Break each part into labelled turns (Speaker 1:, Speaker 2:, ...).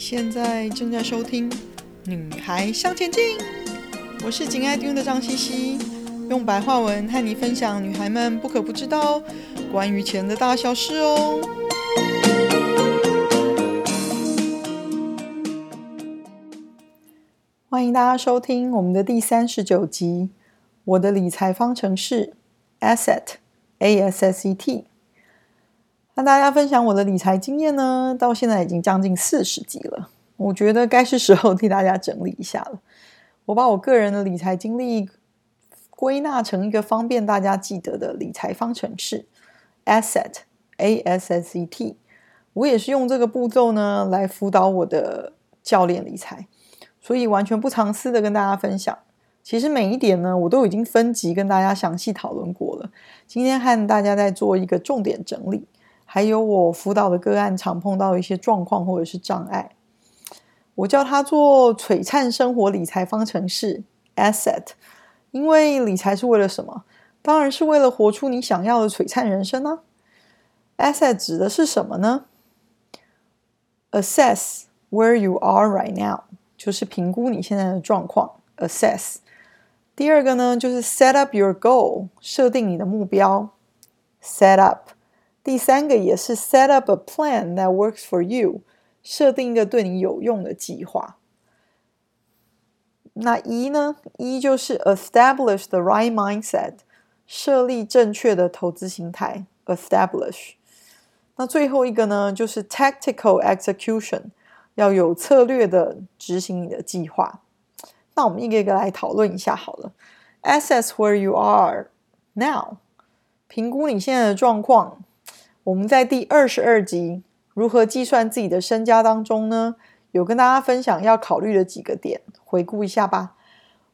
Speaker 1: 现在正在收听《女孩向前进》，我是紧爱听的张茜茜，用白话文和你分享女孩们不可不知道关于钱的大小事哦。欢迎大家收听我们的第三十九集，我的理财方程式 Asset A S S E T。跟大家分享我的理财经验呢，到现在已经将近四十集了。我觉得该是时候替大家整理一下了。我把我个人的理财经历归纳成一个方便大家记得的理财方程式，Asset A S S E T。我也是用这个步骤呢来辅导我的教练理财，所以完全不藏私的跟大家分享。其实每一点呢，我都已经分级跟大家详细讨论过了。今天和大家再做一个重点整理。还有我辅导的个案常碰到的一些状况或者是障碍，我叫他做璀璨生活理财方程式 Asset，因为理财是为了什么？当然是为了活出你想要的璀璨人生呢、啊。Asset 指的是什么呢？Assess where you are right now，就是评估你现在的状况。Assess。第二个呢，就是 Set up your goal，设定你的目标。Set up。第三个也是 set up a plan that works for you，设定一个对你有用的计划。那一呢一就是 establish the right mindset，设立正确的投资心态。establish。那最后一个呢，就是 tactical execution，要有策略的执行你的计划。那我们一个一个来讨论一下好了。Assess where you are now，评估你现在的状况。我们在第二十二集如何计算自己的身家当中呢，有跟大家分享要考虑的几个点，回顾一下吧。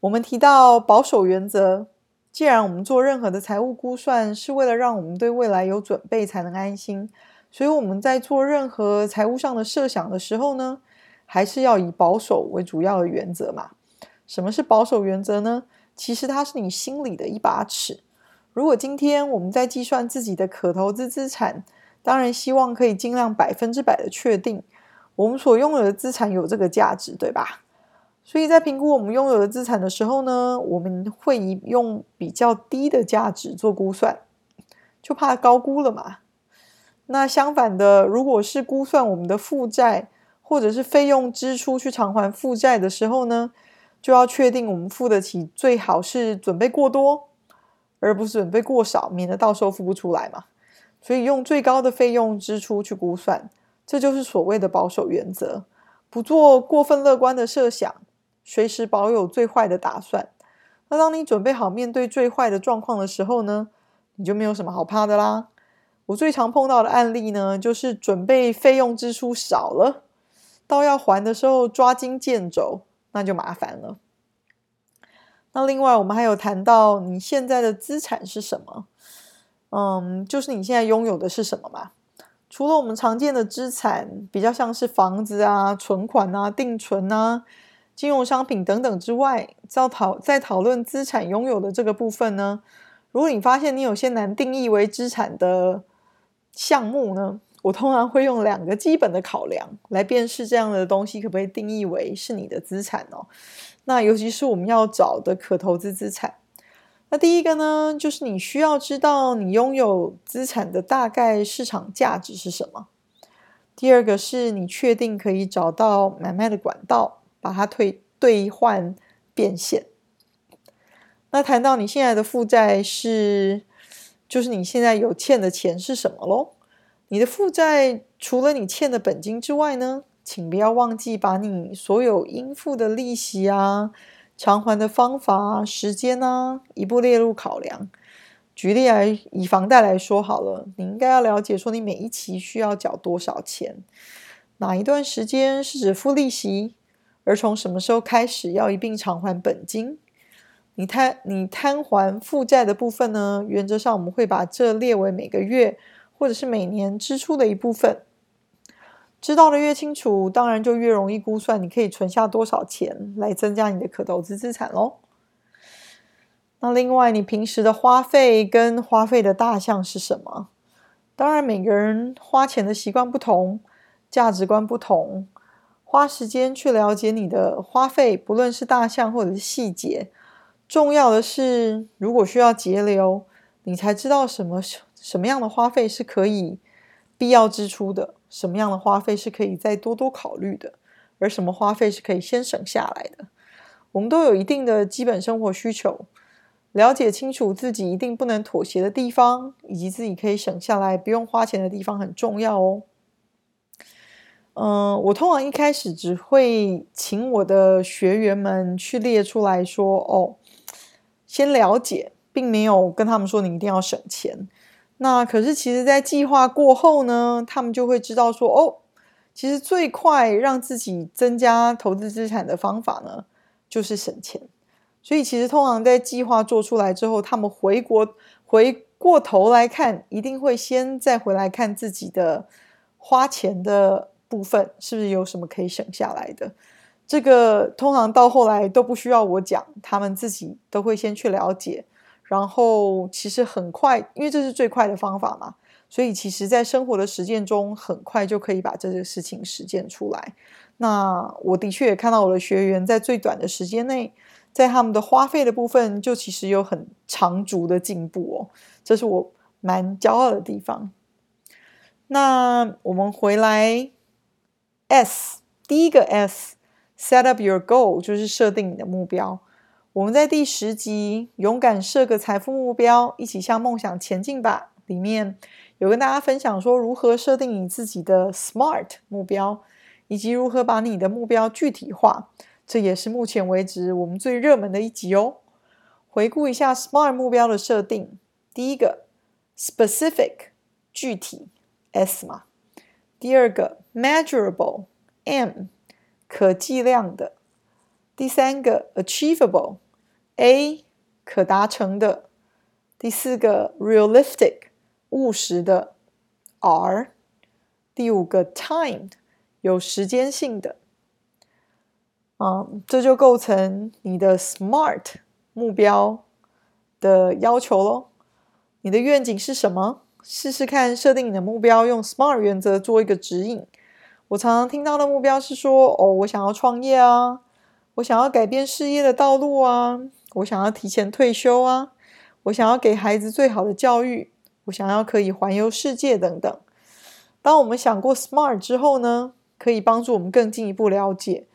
Speaker 1: 我们提到保守原则，既然我们做任何的财务估算是为了让我们对未来有准备才能安心，所以我们在做任何财务上的设想的时候呢，还是要以保守为主要的原则嘛。什么是保守原则呢？其实它是你心里的一把尺。如果今天我们在计算自己的可投资资产，当然希望可以尽量百分之百的确定我们所拥有的资产有这个价值，对吧？所以在评估我们拥有的资产的时候呢，我们会以用比较低的价值做估算，就怕高估了嘛。那相反的，如果是估算我们的负债或者是费用支出去偿还负债的时候呢，就要确定我们付得起，最好是准备过多。而不是准备过少，免得到时候付不出来嘛。所以用最高的费用支出去估算，这就是所谓的保守原则，不做过分乐观的设想，随时保有最坏的打算。那当你准备好面对最坏的状况的时候呢，你就没有什么好怕的啦。我最常碰到的案例呢，就是准备费用支出少了，到要还的时候抓襟见肘，那就麻烦了。那另外，我们还有谈到你现在的资产是什么？嗯，就是你现在拥有的是什么嘛？除了我们常见的资产，比较像是房子啊、存款啊、定存啊、金融商品等等之外，在讨在讨论资产拥有的这个部分呢，如果你发现你有些难定义为资产的项目呢，我通常会用两个基本的考量来辨识这样的东西可不可以定义为是你的资产哦。那尤其是我们要找的可投资资产，那第一个呢，就是你需要知道你拥有资产的大概市场价值是什么。第二个是你确定可以找到买卖的管道，把它退兑换变现。那谈到你现在的负债是，就是你现在有欠的钱是什么喽？你的负债除了你欠的本金之外呢？请不要忘记把你所有应付的利息啊、偿还的方法啊、时间啊，一步列入考量。举例来，以房贷来说好了，你应该要了解说你每一期需要缴多少钱，哪一段时间是指付利息，而从什么时候开始要一并偿还本金。你摊你摊还负债的部分呢，原则上我们会把这列为每个月或者是每年支出的一部分。知道的越清楚，当然就越容易估算你可以存下多少钱来增加你的可投资资产喽。那另外，你平时的花费跟花费的大项是什么？当然，每个人花钱的习惯不同，价值观不同，花时间去了解你的花费，不论是大项或者是细节。重要的是，如果需要节流，你才知道什么什么样的花费是可以必要支出的，什么样的花费是可以再多多考虑的，而什么花费是可以先省下来的。我们都有一定的基本生活需求。了解清楚自己一定不能妥协的地方，以及自己可以省下来不用花钱的地方很重要哦。嗯，我通常一开始只会请我的学员们去列出来说，哦，先了解，并没有跟他们说你一定要省钱。那可是其实，在计划过后呢，他们就会知道说，哦，其实最快让自己增加投资资产的方法呢，就是省钱。所以，其实通常在计划做出来之后，他们回国回过头来看，一定会先再回来看自己的花钱的部分，是不是有什么可以省下来的。这个通常到后来都不需要我讲，他们自己都会先去了解。然后，其实很快，因为这是最快的方法嘛，所以其实在生活的实践中，很快就可以把这个事情实践出来。那我的确也看到我的学员在最短的时间内。在他们的花费的部分，就其实有很长足的进步哦，这是我蛮骄傲的地方。那我们回来，S 第一个 S，set up your goal 就是设定你的目标。我们在第十集《勇敢设个财富目标，一起向梦想前进吧》里面有跟大家分享说如何设定你自己的 SMART 目标，以及如何把你的目标具体化。这也是目前为止我们最热门的一集哦。回顾一下 SMART 目标的设定：第一个，specific 具体 S 嘛；第二个，measurable M 可计量的；第三个，achievable A 可达成的；第四个，realistic 务实的 R；第五个，timed 有时间性的。嗯，这就构成你的 SMART 目标的要求喽。你的愿景是什么？试试看设定你的目标，用 SMART 原则做一个指引。我常常听到的目标是说：哦，我想要创业啊，我想要改变事业的道路啊，我想要提前退休啊，我想要给孩子最好的教育，我想要可以环游世界等等。当我们想过 SMART 之后呢，可以帮助我们更进一步了解。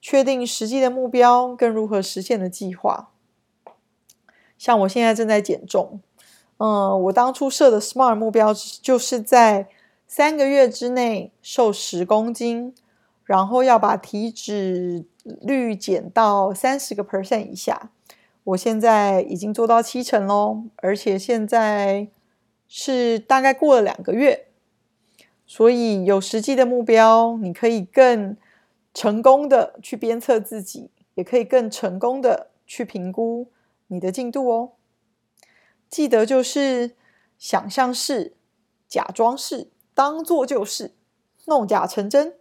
Speaker 1: 确定实际的目标跟如何实现的计划。像我现在正在减重，嗯，我当初设的 SMART 目标就是在三个月之内瘦十公斤，然后要把体脂率减到三十个 percent 以下。我现在已经做到七成喽，而且现在是大概过了两个月，所以有实际的目标，你可以更。成功的去鞭策自己，也可以更成功的去评估你的进度哦。记得就是想象是，假装是，当做就是，弄假成真，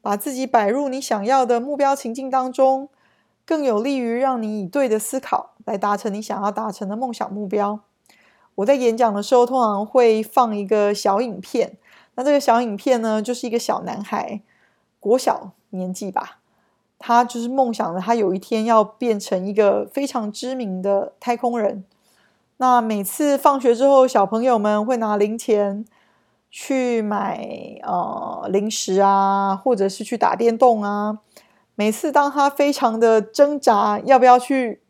Speaker 1: 把自己摆入你想要的目标情境当中，更有利于让你以对的思考来达成你想要达成的梦想目标。我在演讲的时候通常会放一个小影片，那这个小影片呢，就是一个小男孩，国小。年纪吧，他就是梦想着他有一天要变成一个非常知名的太空人。那每次放学之后，小朋友们会拿零钱去买呃零食啊，或者是去打电动啊。每次当他非常的挣扎要不要去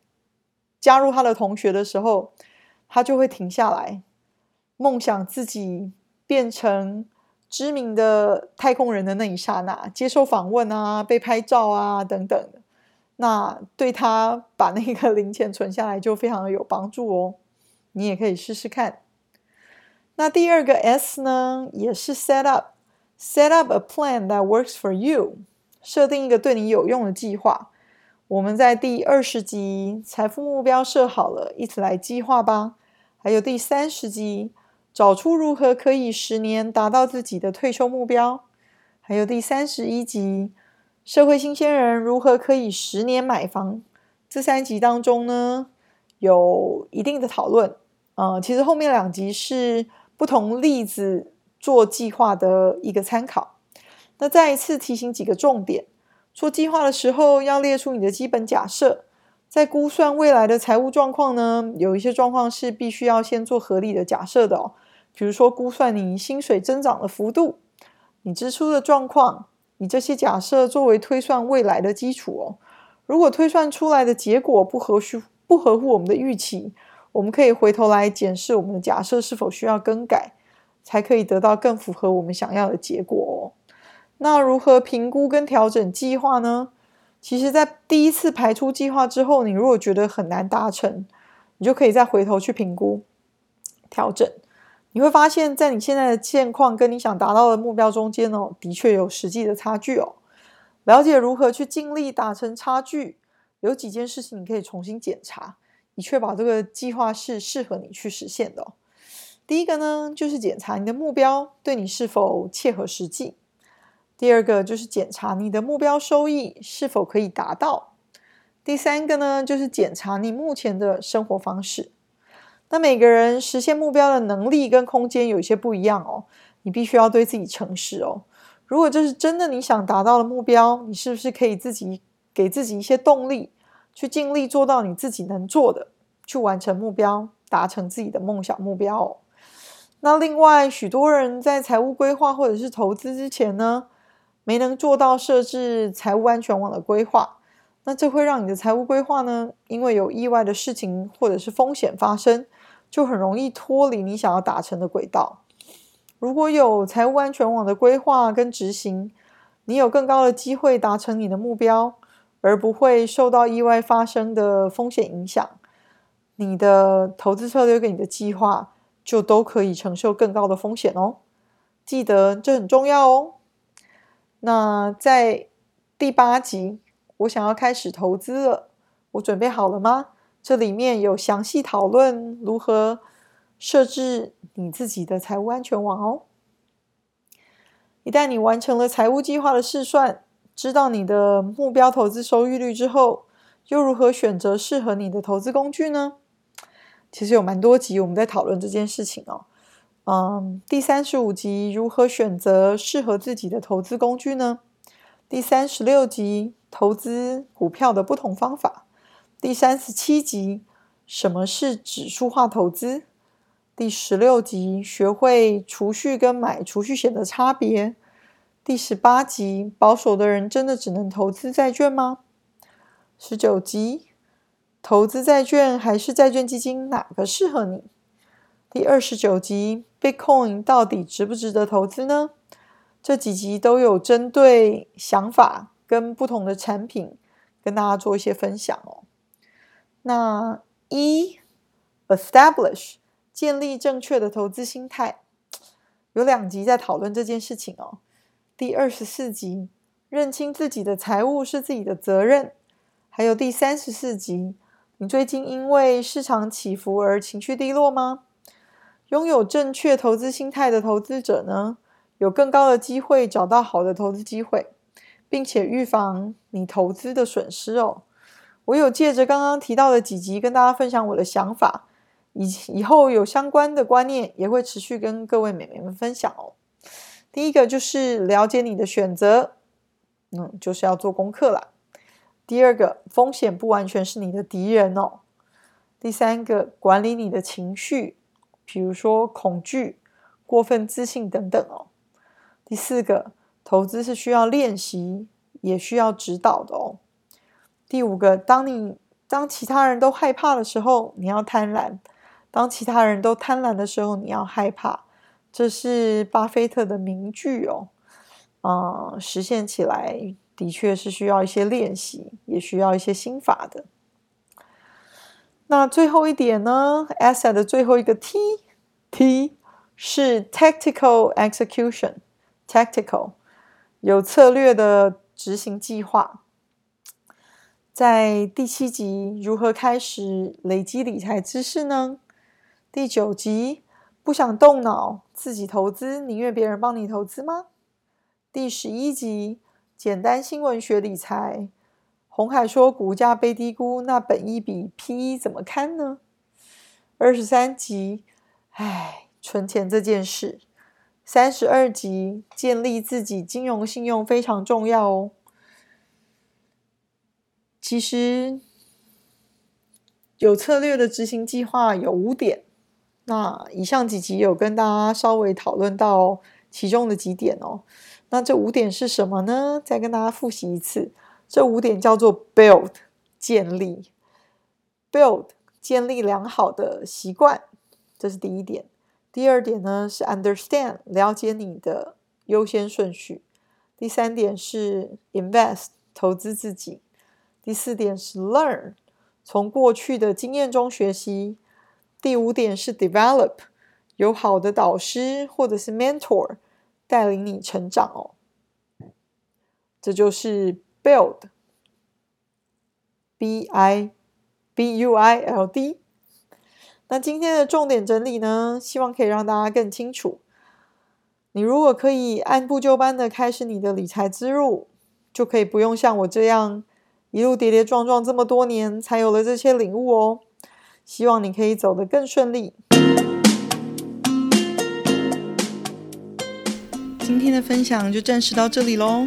Speaker 1: 加入他的同学的时候，他就会停下来，梦想自己变成。知名的太空人的那一刹那，接受访问啊，被拍照啊，等等，那对他把那个零钱存下来就非常的有帮助哦。你也可以试试看。那第二个 S 呢，也是 set up，set up a plan that works for you，设定一个对你有用的计划。我们在第二十集财富目标设好了，一起来计划吧。还有第三十集。找出如何可以十年达到自己的退休目标，还有第三十一集，社会新鲜人如何可以十年买房。这三集当中呢，有一定的讨论。呃，其实后面两集是不同例子做计划的一个参考。那再一次提醒几个重点：做计划的时候要列出你的基本假设，在估算未来的财务状况呢，有一些状况是必须要先做合理的假设的哦，比如说估算你薪水增长的幅度，你支出的状况，以这些假设作为推算未来的基础哦。如果推算出来的结果不合乎不合乎我们的预期，我们可以回头来检视我们的假设是否需要更改，才可以得到更符合我们想要的结果哦。那如何评估跟调整计划呢？其实，在第一次排出计划之后，你如果觉得很难达成，你就可以再回头去评估调整。你会发现在你现在的现况跟你想达到的目标中间哦，的确有实际的差距哦。了解如何去尽力达成差距，有几件事情你可以重新检查，以确保这个计划是适合你去实现的。第一个呢，就是检查你的目标对你是否切合实际；第二个就是检查你的目标收益是否可以达到；第三个呢，就是检查你目前的生活方式。那每个人实现目标的能力跟空间有一些不一样哦，你必须要对自己诚实哦。如果这是真的你想达到的目标，你是不是可以自己给自己一些动力，去尽力做到你自己能做的，去完成目标，达成自己的梦想目标哦？那另外，许多人在财务规划或者是投资之前呢，没能做到设置财务安全网的规划，那这会让你的财务规划呢，因为有意外的事情或者是风险发生，就很容易脱离你想要达成的轨道。如果有财务安全网的规划跟执行，你有更高的机会达成你的目标，而不会受到意外发生的风险影响。你的投资策略跟你的计划就都可以承受更高的风险哦。记得这很重要哦。那在第八集，我想要开始投资了，我准备好了吗？这里面有详细讨论如何设置你自己的财务安全网哦。一旦你完成了财务计划的试算，知道你的目标投资收益率之后，又如何选择适合你的投资工具呢？其实有蛮多集我们在讨论这件事情哦。嗯，第三十五集如何选择适合自己的投资工具呢？第三十六集投资股票的不同方法。第三十七集什么是指数化投资？第十六集，学会储蓄跟买储蓄险的差别。第十八集，保守的人真的只能投资债券吗？十九集，投资债券还是债券基金，哪个适合你？第二十九集，Bitcoin 到底值不值得投资呢？这几集都有针对想法跟不同的产品跟大家做一些分享哦。那一，establish。建立正确的投资心态，有两集在讨论这件事情哦。第二十四集，认清自己的财务是自己的责任，还有第三十四集，你最近因为市场起伏而情绪低落吗？拥有正确投资心态的投资者呢，有更高的机会找到好的投资机会，并且预防你投资的损失哦。我有借着刚刚提到的几集跟大家分享我的想法。以以后有相关的观念，也会持续跟各位美眉们分享哦。第一个就是了解你的选择，嗯，就是要做功课啦。第二个，风险不完全是你的敌人哦。第三个，管理你的情绪，比如说恐惧、过分自信等等哦。第四个，投资是需要练习，也需要指导的哦。第五个，当你当其他人都害怕的时候，你要贪婪。当其他人都贪婪的时候，你要害怕。这是巴菲特的名句哦。嗯，实现起来的确是需要一些练习，也需要一些心法的。那最后一点呢？Asset 的最后一个 T，T 是 Tactical Execution，Tactical 有策略的执行计划。在第七集，如何开始累积理财知识呢？第九集，不想动脑自己投资，宁愿别人帮你投资吗？第十一集，简单新闻学理财。红海说股价被低估，那本一比 PE 怎么看呢？二十三集，唉，存钱这件事。三十二集，建立自己金融信用非常重要哦。其实有策略的执行计划有五点。那以上几集有跟大家稍微讨论到其中的几点哦。那这五点是什么呢？再跟大家复习一次，这五点叫做 build 建立，build 建立良好的习惯，这是第一点。第二点呢是 understand 了解你的优先顺序。第三点是 invest 投资自己。第四点是 learn 从过去的经验中学习。第五点是 develop 有好的导师或者是 mentor。带领你成长哦，这就是 build，b i b u i l d。那今天的重点整理呢，希望可以让大家更清楚。你如果可以按部就班的开始你的理财之路，就可以不用像我这样一路跌跌撞撞这么多年，才有了这些领悟哦。希望你可以走得更顺利。今天的分享就暂时到这里喽，